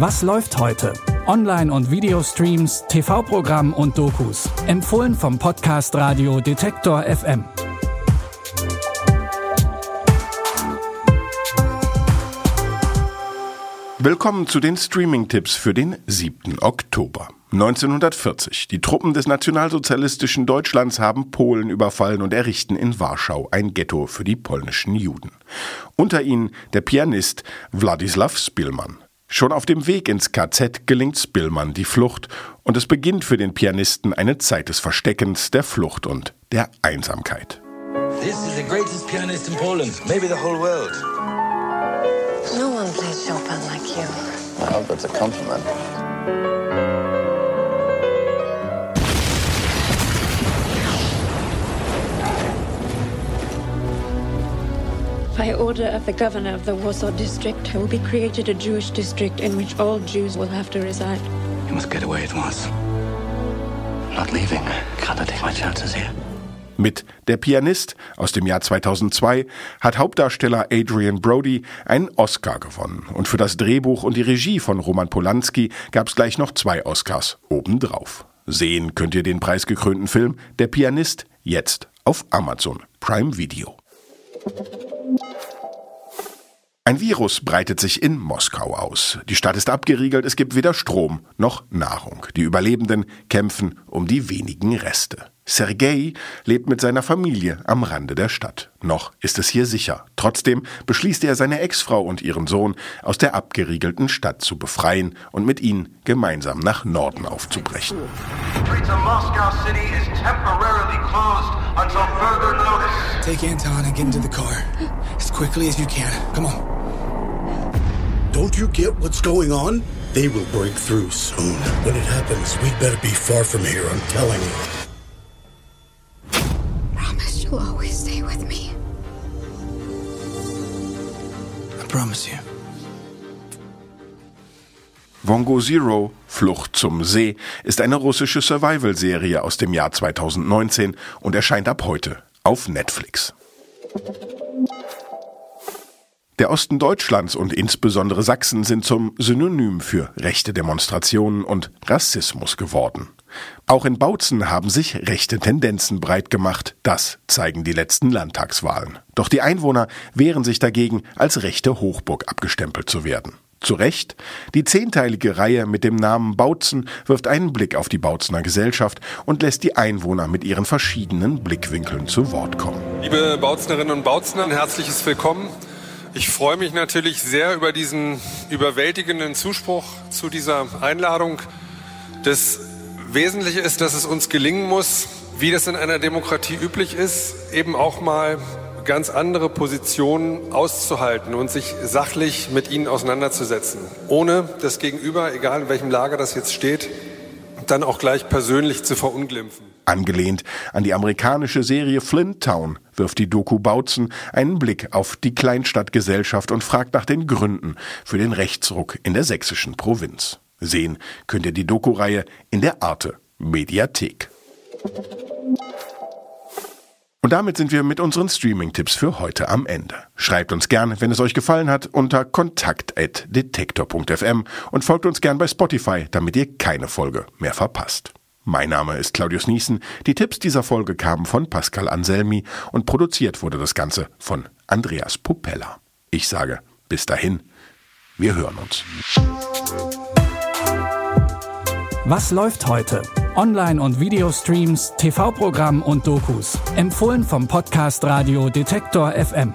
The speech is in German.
Was läuft heute? Online- und Videostreams, TV-Programm und Dokus. Empfohlen vom Podcast Radio Detektor FM. Willkommen zu den Streaming-Tipps für den 7. Oktober. 1940. Die Truppen des nationalsozialistischen Deutschlands haben Polen überfallen und errichten in Warschau ein Ghetto für die polnischen Juden. Unter ihnen der Pianist Wladislaw Spillmann. Schon auf dem Weg ins KZ gelingt Spillmann die Flucht und es beginnt für den Pianisten eine Zeit des Versteckens, der Flucht und der Einsamkeit. This is the greatest pianist in Poland, maybe the whole world. No one plays Chopin like you. I hope that's a compliment. By order of the governor of the Warsaw district, there will be created a Jewish district in which all Jews will have to reside. You must get away at once. I'm not leaving. Can't I take my chances here? Mit Der Pianist aus dem Jahr 2002 hat Hauptdarsteller Adrian Brody einen Oscar gewonnen. Und für das Drehbuch und die Regie von Roman Polanski gab es gleich noch zwei Oscars obendrauf. Sehen könnt ihr den preisgekrönten Film Der Pianist jetzt auf Amazon Prime Video. Ein Virus breitet sich in Moskau aus. Die Stadt ist abgeriegelt, es gibt weder Strom noch Nahrung. Die Überlebenden kämpfen um die wenigen Reste. Sergei lebt mit seiner Familie am Rande der Stadt. Noch ist es hier sicher. Trotzdem beschließt er, seine Ex-Frau und ihren Sohn aus der abgeriegelten Stadt zu befreien und mit ihnen gemeinsam nach Norden aufzubrechen. Take Anton and get into the car quickly as you can. Come on. Don't you get what's going on? They will break through soon. When it happens, we'd better be far from here, I'm telling you. Promise you'll always stay with me. I promise you. Wongo Zero, Flucht zum See, ist eine russische Survival-Serie aus dem Jahr 2019 und erscheint ab heute auf Netflix. Der Osten Deutschlands und insbesondere Sachsen sind zum Synonym für rechte Demonstrationen und Rassismus geworden. Auch in Bautzen haben sich rechte Tendenzen breit gemacht. Das zeigen die letzten Landtagswahlen. Doch die Einwohner wehren sich dagegen, als rechte Hochburg abgestempelt zu werden. Zu Recht. Die zehnteilige Reihe mit dem Namen Bautzen wirft einen Blick auf die Bautzener Gesellschaft und lässt die Einwohner mit ihren verschiedenen Blickwinkeln zu Wort kommen. Liebe Bautznerinnen und Bautzner, ein herzliches Willkommen. Ich freue mich natürlich sehr über diesen überwältigenden Zuspruch zu dieser Einladung. Das Wesentliche ist, dass es uns gelingen muss, wie das in einer Demokratie üblich ist, eben auch mal ganz andere Positionen auszuhalten und sich sachlich mit ihnen auseinanderzusetzen, ohne das Gegenüber, egal in welchem Lager das jetzt steht, dann auch gleich persönlich zu verunglimpfen. Angelehnt an die amerikanische Serie Flint Town wirft die Doku Bautzen einen Blick auf die Kleinstadtgesellschaft und fragt nach den Gründen für den Rechtsruck in der sächsischen Provinz. Sehen könnt ihr die Doku-Reihe in der Arte Mediathek. Und damit sind wir mit unseren Streaming-Tipps für heute am Ende. Schreibt uns gern, wenn es euch gefallen hat, unter kontakt.detektor.fm und folgt uns gern bei Spotify, damit ihr keine Folge mehr verpasst. Mein Name ist Claudius Niesen. Die Tipps dieser Folge kamen von Pascal Anselmi und produziert wurde das Ganze von Andreas Popella. Ich sage bis dahin, wir hören uns. Was läuft heute? Online- und Videostreams, TV-Programm und Dokus. Empfohlen vom Podcast Radio Detektor FM.